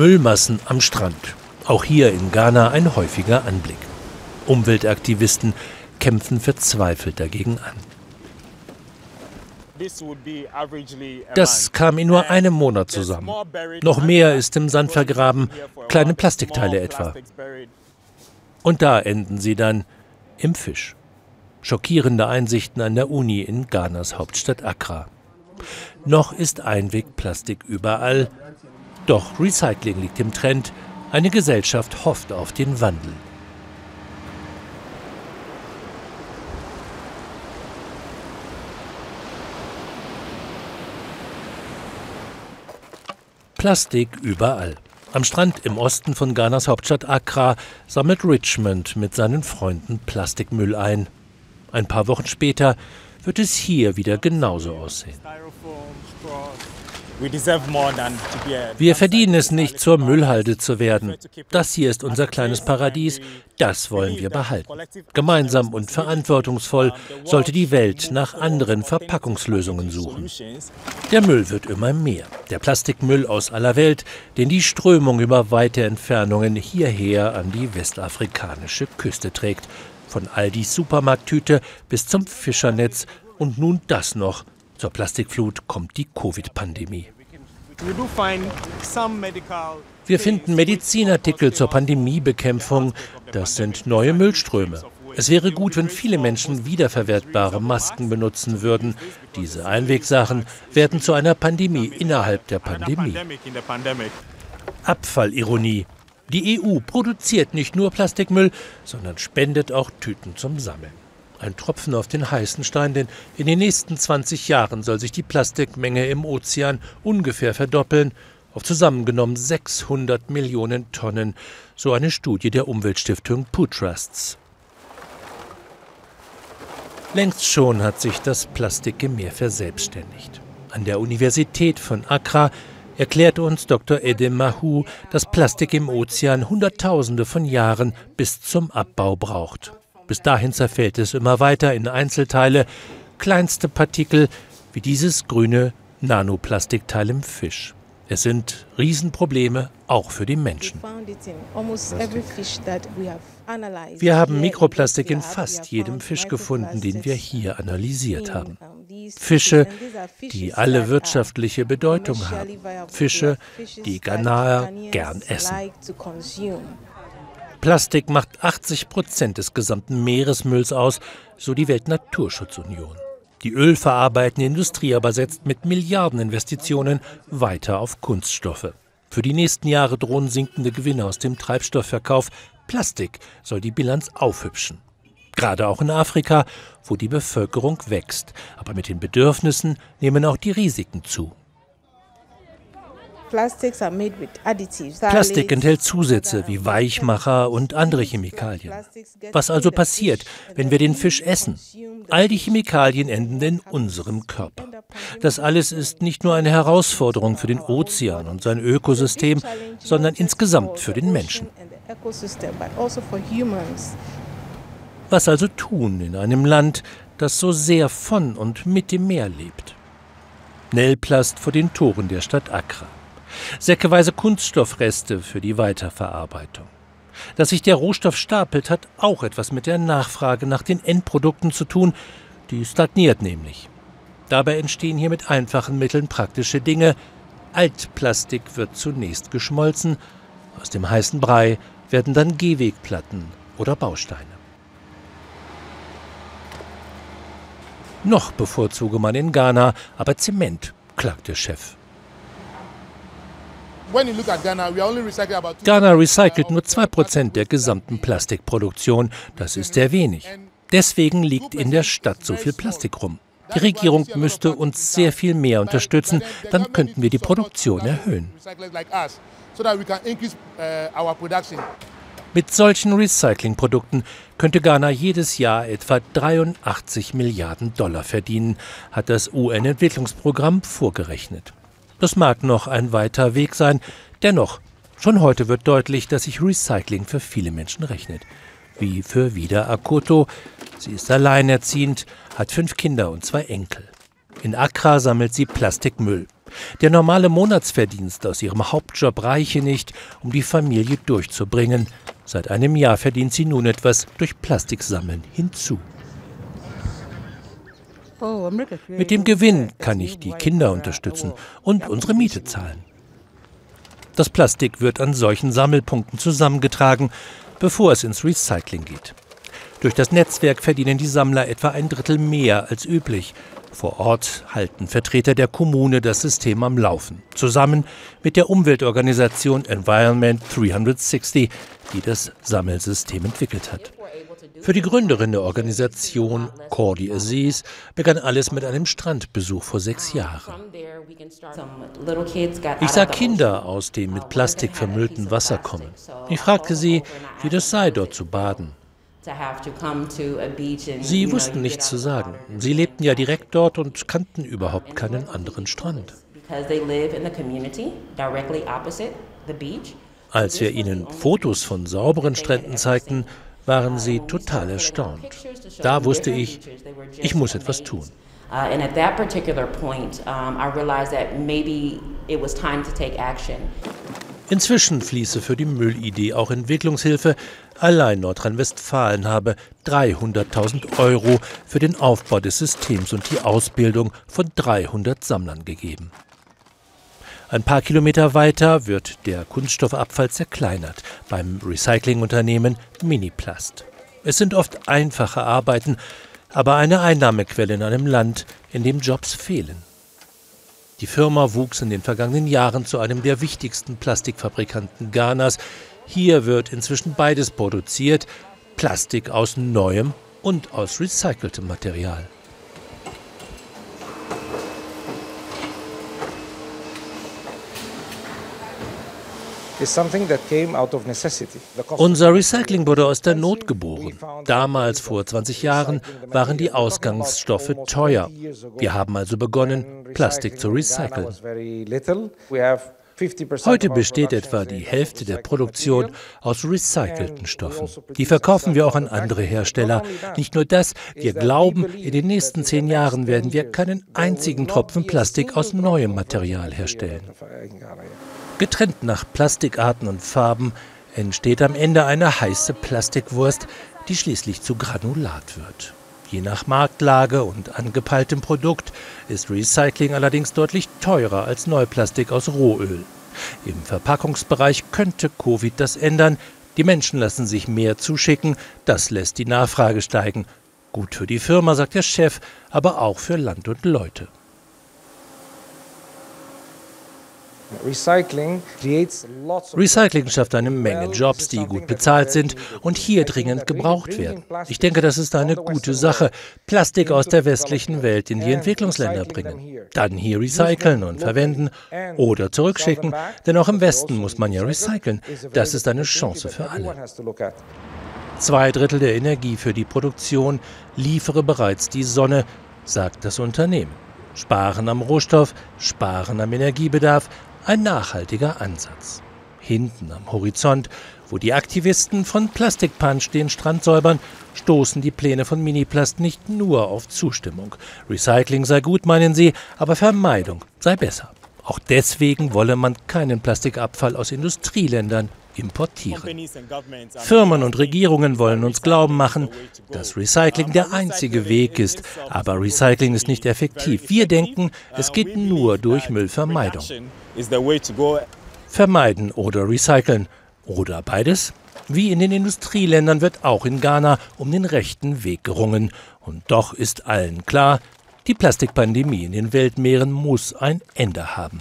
Müllmassen am Strand. Auch hier in Ghana ein häufiger Anblick. Umweltaktivisten kämpfen verzweifelt dagegen an. Das kam in nur einem Monat zusammen. Noch mehr ist im Sand vergraben, kleine Plastikteile etwa. Und da enden sie dann im Fisch. Schockierende Einsichten an der Uni in Ghanas Hauptstadt Accra. Noch ist Einwegplastik überall, doch Recycling liegt im Trend. Eine Gesellschaft hofft auf den Wandel. Plastik überall. Am Strand im Osten von Ghanas Hauptstadt Accra sammelt Richmond mit seinen Freunden Plastikmüll ein. Ein paar Wochen später wird es hier wieder genauso aussehen. Wir verdienen es nicht, zur Müllhalde zu werden. Das hier ist unser kleines Paradies. Das wollen wir behalten. Gemeinsam und verantwortungsvoll sollte die Welt nach anderen Verpackungslösungen suchen. Der Müll wird immer mehr. Der Plastikmüll aus aller Welt, den die Strömung über weite Entfernungen hierher an die westafrikanische Küste trägt. Von Aldis Supermarkttüte bis zum Fischernetz und nun das noch zur Plastikflut kommt die Covid-Pandemie. Wir finden Medizinartikel zur Pandemiebekämpfung. Das sind neue Müllströme. Es wäre gut, wenn viele Menschen wiederverwertbare Masken benutzen würden. Diese Einwegsachen werden zu einer Pandemie innerhalb der Pandemie. Abfallironie. Die EU produziert nicht nur Plastikmüll, sondern spendet auch Tüten zum Sammeln. Ein Tropfen auf den heißen Stein, denn in den nächsten 20 Jahren soll sich die Plastikmenge im Ozean ungefähr verdoppeln auf zusammengenommen 600 Millionen Tonnen, so eine Studie der Umweltstiftung Poo Trusts. Längst schon hat sich das Plastik im Meer verselbstständigt. An der Universität von Accra erklärt uns Dr. Edem Mahu, dass Plastik im Ozean Hunderttausende von Jahren bis zum Abbau braucht. Bis dahin zerfällt es immer weiter in Einzelteile, kleinste Partikel wie dieses grüne Nanoplastikteil im Fisch. Es sind Riesenprobleme auch für die Menschen. Wir haben Mikroplastik in fast jedem Fisch gefunden, den wir hier analysiert haben. Fische, die alle wirtschaftliche Bedeutung haben. Fische, die Ghanaer gern essen. Plastik macht 80 Prozent des gesamten Meeresmülls aus, so die Weltnaturschutzunion. Die ölverarbeitende Industrie aber setzt mit Milliardeninvestitionen weiter auf Kunststoffe. Für die nächsten Jahre drohen sinkende Gewinne aus dem Treibstoffverkauf. Plastik soll die Bilanz aufhübschen. Gerade auch in Afrika, wo die Bevölkerung wächst. Aber mit den Bedürfnissen nehmen auch die Risiken zu. Plastik enthält Zusätze wie Weichmacher und andere Chemikalien. Was also passiert, wenn wir den Fisch essen? All die Chemikalien enden in unserem Körper. Das alles ist nicht nur eine Herausforderung für den Ozean und sein Ökosystem, sondern insgesamt für den Menschen. Was also tun in einem Land, das so sehr von und mit dem Meer lebt? Nellplast vor den Toren der Stadt Accra säckeweise Kunststoffreste für die Weiterverarbeitung. Dass sich der Rohstoff stapelt, hat auch etwas mit der Nachfrage nach den Endprodukten zu tun, die stagniert nämlich. Dabei entstehen hier mit einfachen Mitteln praktische Dinge. Altplastik wird zunächst geschmolzen, aus dem heißen Brei werden dann Gehwegplatten oder Bausteine. Noch bevorzuge man in Ghana aber Zement, klagt der Chef. Ghana recycelt nur 2% der gesamten Plastikproduktion. Das ist sehr wenig. Deswegen liegt in der Stadt so viel Plastik rum. Die Regierung müsste uns sehr viel mehr unterstützen, dann könnten wir die Produktion erhöhen. Mit solchen Recyclingprodukten könnte Ghana jedes Jahr etwa 83 Milliarden Dollar verdienen, hat das UN-Entwicklungsprogramm vorgerechnet. Das mag noch ein weiter Weg sein. Dennoch, schon heute wird deutlich, dass sich Recycling für viele Menschen rechnet. Wie für Vida Akoto. Sie ist alleinerziehend, hat fünf Kinder und zwei Enkel. In Accra sammelt sie Plastikmüll. Der normale Monatsverdienst aus ihrem Hauptjob reiche nicht, um die Familie durchzubringen. Seit einem Jahr verdient sie nun etwas durch Plastiksammeln hinzu. Mit dem Gewinn kann ich die Kinder unterstützen und unsere Miete zahlen. Das Plastik wird an solchen Sammelpunkten zusammengetragen, bevor es ins Recycling geht. Durch das Netzwerk verdienen die Sammler etwa ein Drittel mehr als üblich. Vor Ort halten Vertreter der Kommune das System am Laufen, zusammen mit der Umweltorganisation Environment 360, die das Sammelsystem entwickelt hat. Für die Gründerin der Organisation, Cordy Aziz, begann alles mit einem Strandbesuch vor sechs Jahren. Ich sah Kinder aus dem mit Plastik vermüllten Wasser kommen. Ich fragte sie, wie das sei, dort zu baden. Sie wussten nichts zu sagen. Sie lebten ja direkt dort und kannten überhaupt keinen anderen Strand. Als wir ihnen Fotos von sauberen Stränden zeigten, waren sie total erstaunt. Da wusste ich, ich muss etwas tun. Uh, and at that particular point, um, I realized that maybe it was time to take action. Inzwischen fließe für die Müllidee auch Entwicklungshilfe. Allein Nordrhein-Westfalen habe 300.000 Euro für den Aufbau des Systems und die Ausbildung von 300 Sammlern gegeben. Ein paar Kilometer weiter wird der Kunststoffabfall zerkleinert beim Recyclingunternehmen Miniplast. Es sind oft einfache Arbeiten, aber eine Einnahmequelle in einem Land, in dem Jobs fehlen. Die Firma wuchs in den vergangenen Jahren zu einem der wichtigsten Plastikfabrikanten Ghanas. Hier wird inzwischen beides produziert, Plastik aus neuem und aus recyceltem Material. Unser Recycling wurde aus der Not geboren. Damals, vor 20 Jahren, waren die Ausgangsstoffe teuer. Wir haben also begonnen, Plastik zu recyceln. Heute besteht etwa die Hälfte der Produktion aus recycelten Stoffen. Die verkaufen wir auch an andere Hersteller. Nicht nur das, wir glauben, in den nächsten zehn Jahren werden wir keinen einzigen Tropfen Plastik aus neuem Material herstellen. Getrennt nach Plastikarten und Farben entsteht am Ende eine heiße Plastikwurst, die schließlich zu Granulat wird. Je nach Marktlage und angepeiltem Produkt ist Recycling allerdings deutlich teurer als Neuplastik aus Rohöl. Im Verpackungsbereich könnte Covid das ändern. Die Menschen lassen sich mehr zuschicken, das lässt die Nachfrage steigen. Gut für die Firma, sagt der Chef, aber auch für Land und Leute. Recycling schafft eine Menge Jobs, die gut bezahlt sind und hier dringend gebraucht werden. Ich denke, das ist eine gute Sache. Plastik aus der westlichen Welt in die Entwicklungsländer bringen. Dann hier recyceln und verwenden oder zurückschicken, denn auch im Westen muss man ja recyceln. Das ist eine Chance für alle. Zwei Drittel der Energie für die Produktion liefere bereits die Sonne, sagt das Unternehmen. Sparen am Rohstoff, sparen am Energiebedarf, ein nachhaltiger Ansatz. Hinten am Horizont, wo die Aktivisten von Plastikpunch den Strand säubern, stoßen die Pläne von Miniplast nicht nur auf Zustimmung. Recycling sei gut, meinen sie, aber Vermeidung sei besser. Auch deswegen wolle man keinen Plastikabfall aus Industrieländern importieren. Firmen und Regierungen wollen uns glauben machen, dass Recycling der einzige Weg ist, aber Recycling ist nicht effektiv. Wir denken, es geht nur durch Müllvermeidung. Vermeiden oder recyceln oder beides? Wie in den Industrieländern wird auch in Ghana um den rechten Weg gerungen. Und doch ist allen klar, die Plastikpandemie in den Weltmeeren muss ein Ende haben.